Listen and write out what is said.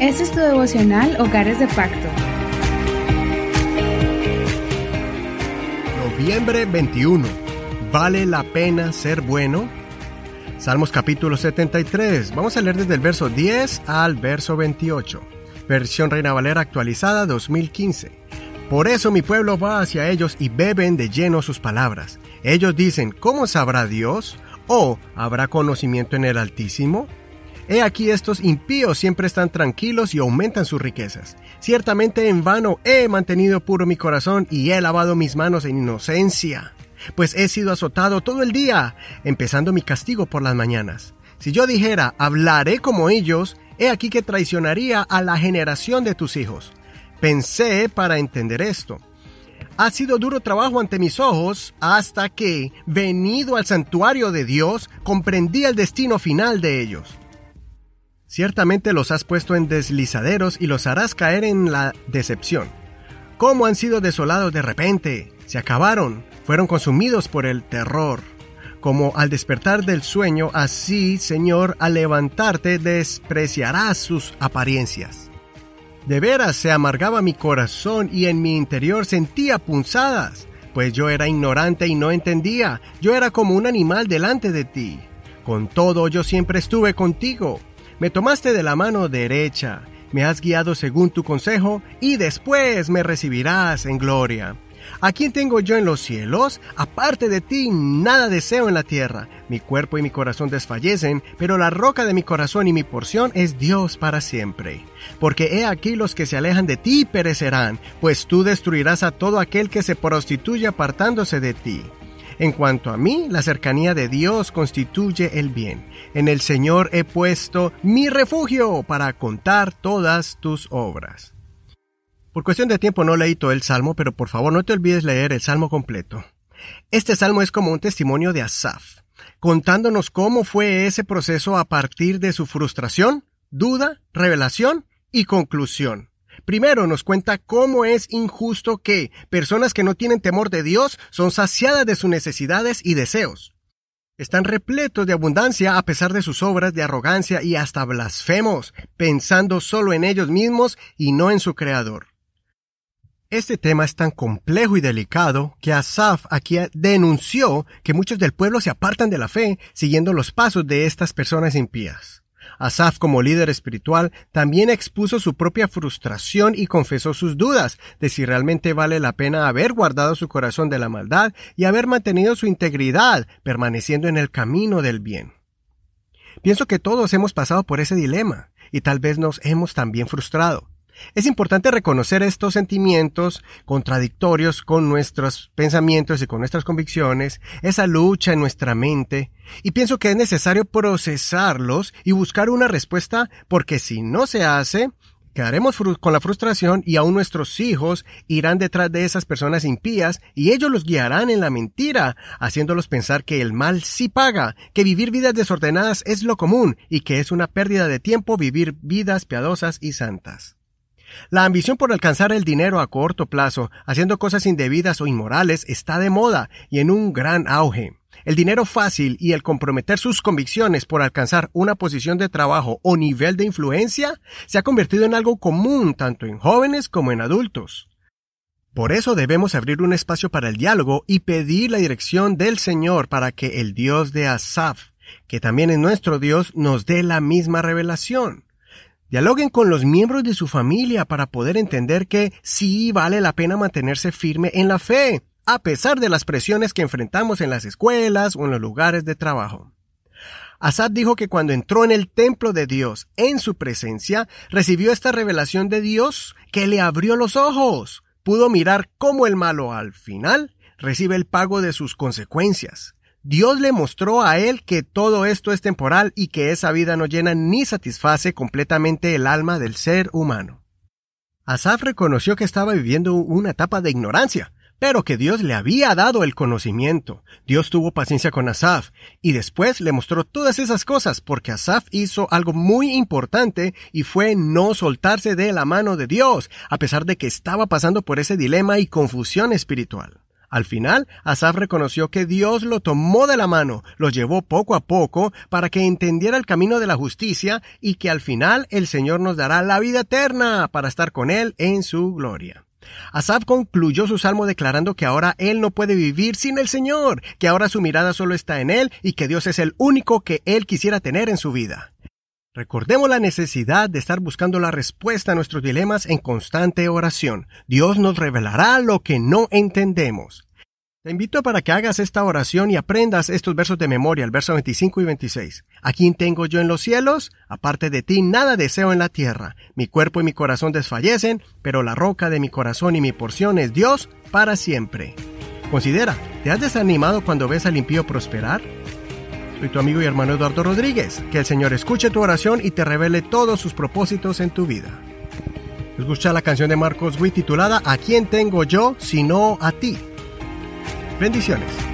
Este es tu devocional Hogares de Pacto. Noviembre 21. ¿Vale la pena ser bueno? Salmos capítulo 73. Vamos a leer desde el verso 10 al verso 28. Versión Reina Valera actualizada 2015. Por eso mi pueblo va hacia ellos y beben de lleno sus palabras. Ellos dicen, ¿cómo sabrá Dios? ¿O habrá conocimiento en el Altísimo? He aquí estos impíos siempre están tranquilos y aumentan sus riquezas. Ciertamente en vano he mantenido puro mi corazón y he lavado mis manos en inocencia, pues he sido azotado todo el día, empezando mi castigo por las mañanas. Si yo dijera, hablaré como ellos, he aquí que traicionaría a la generación de tus hijos. Pensé para entender esto. Ha sido duro trabajo ante mis ojos hasta que, venido al santuario de Dios, comprendí el destino final de ellos. Ciertamente los has puesto en deslizaderos y los harás caer en la decepción. ¿Cómo han sido desolados de repente? Se acabaron, fueron consumidos por el terror. Como al despertar del sueño, así, Señor, al levantarte despreciarás sus apariencias. De veras se amargaba mi corazón y en mi interior sentía punzadas, pues yo era ignorante y no entendía, yo era como un animal delante de ti. Con todo yo siempre estuve contigo me tomaste de la mano derecha, me has guiado según tu consejo, y después me recibirás en gloria. ¿A quién tengo yo en los cielos? Aparte de ti, nada deseo en la tierra. Mi cuerpo y mi corazón desfallecen, pero la roca de mi corazón y mi porción es Dios para siempre. Porque he aquí los que se alejan de ti perecerán, pues tú destruirás a todo aquel que se prostituye apartándose de ti. En cuanto a mí, la cercanía de Dios constituye el bien. En el Señor he puesto mi refugio para contar todas tus obras. Por cuestión de tiempo no leí todo el salmo, pero por favor no te olvides leer el salmo completo. Este salmo es como un testimonio de Asaf, contándonos cómo fue ese proceso a partir de su frustración, duda, revelación y conclusión. Primero nos cuenta cómo es injusto que personas que no tienen temor de Dios son saciadas de sus necesidades y deseos. Están repletos de abundancia a pesar de sus obras de arrogancia y hasta blasfemos, pensando solo en ellos mismos y no en su Creador. Este tema es tan complejo y delicado que Asaf aquí denunció que muchos del pueblo se apartan de la fe siguiendo los pasos de estas personas impías. Asaf como líder espiritual también expuso su propia frustración y confesó sus dudas de si realmente vale la pena haber guardado su corazón de la maldad y haber mantenido su integridad permaneciendo en el camino del bien. Pienso que todos hemos pasado por ese dilema y tal vez nos hemos también frustrado. Es importante reconocer estos sentimientos contradictorios con nuestros pensamientos y con nuestras convicciones, esa lucha en nuestra mente, y pienso que es necesario procesarlos y buscar una respuesta porque si no se hace, quedaremos con la frustración y aún nuestros hijos irán detrás de esas personas impías y ellos los guiarán en la mentira, haciéndolos pensar que el mal sí paga, que vivir vidas desordenadas es lo común y que es una pérdida de tiempo vivir vidas piadosas y santas. La ambición por alcanzar el dinero a corto plazo, haciendo cosas indebidas o inmorales, está de moda y en un gran auge. El dinero fácil y el comprometer sus convicciones por alcanzar una posición de trabajo o nivel de influencia se ha convertido en algo común tanto en jóvenes como en adultos. Por eso debemos abrir un espacio para el diálogo y pedir la dirección del Señor para que el Dios de Asaf, que también es nuestro Dios, nos dé la misma revelación. Dialoguen con los miembros de su familia para poder entender que sí vale la pena mantenerse firme en la fe, a pesar de las presiones que enfrentamos en las escuelas o en los lugares de trabajo. Asad dijo que cuando entró en el templo de Dios, en su presencia, recibió esta revelación de Dios que le abrió los ojos. Pudo mirar cómo el malo al final recibe el pago de sus consecuencias. Dios le mostró a él que todo esto es temporal y que esa vida no llena ni satisface completamente el alma del ser humano. Asaf reconoció que estaba viviendo una etapa de ignorancia, pero que Dios le había dado el conocimiento. Dios tuvo paciencia con Asaf y después le mostró todas esas cosas porque Asaf hizo algo muy importante y fue no soltarse de la mano de Dios, a pesar de que estaba pasando por ese dilema y confusión espiritual. Al final, Asaf reconoció que Dios lo tomó de la mano, lo llevó poco a poco para que entendiera el camino de la justicia y que al final el Señor nos dará la vida eterna para estar con Él en su gloria. Asaf concluyó su salmo declarando que ahora él no puede vivir sin el Señor, que ahora su mirada solo está en Él y que Dios es el único que él quisiera tener en su vida. Recordemos la necesidad de estar buscando la respuesta a nuestros dilemas en constante oración. Dios nos revelará lo que no entendemos. Te invito para que hagas esta oración y aprendas estos versos de memoria, el verso 25 y 26. ¿A quién tengo yo en los cielos? Aparte de ti, nada deseo en la tierra. Mi cuerpo y mi corazón desfallecen, pero la roca de mi corazón y mi porción es Dios para siempre. Considera, ¿te has desanimado cuando ves al impío prosperar? Soy tu amigo y hermano Eduardo Rodríguez. Que el Señor escuche tu oración y te revele todos sus propósitos en tu vida. Escucha la canción de Marcos Witt titulada ¿A quién tengo yo sino a ti? Bendiciones.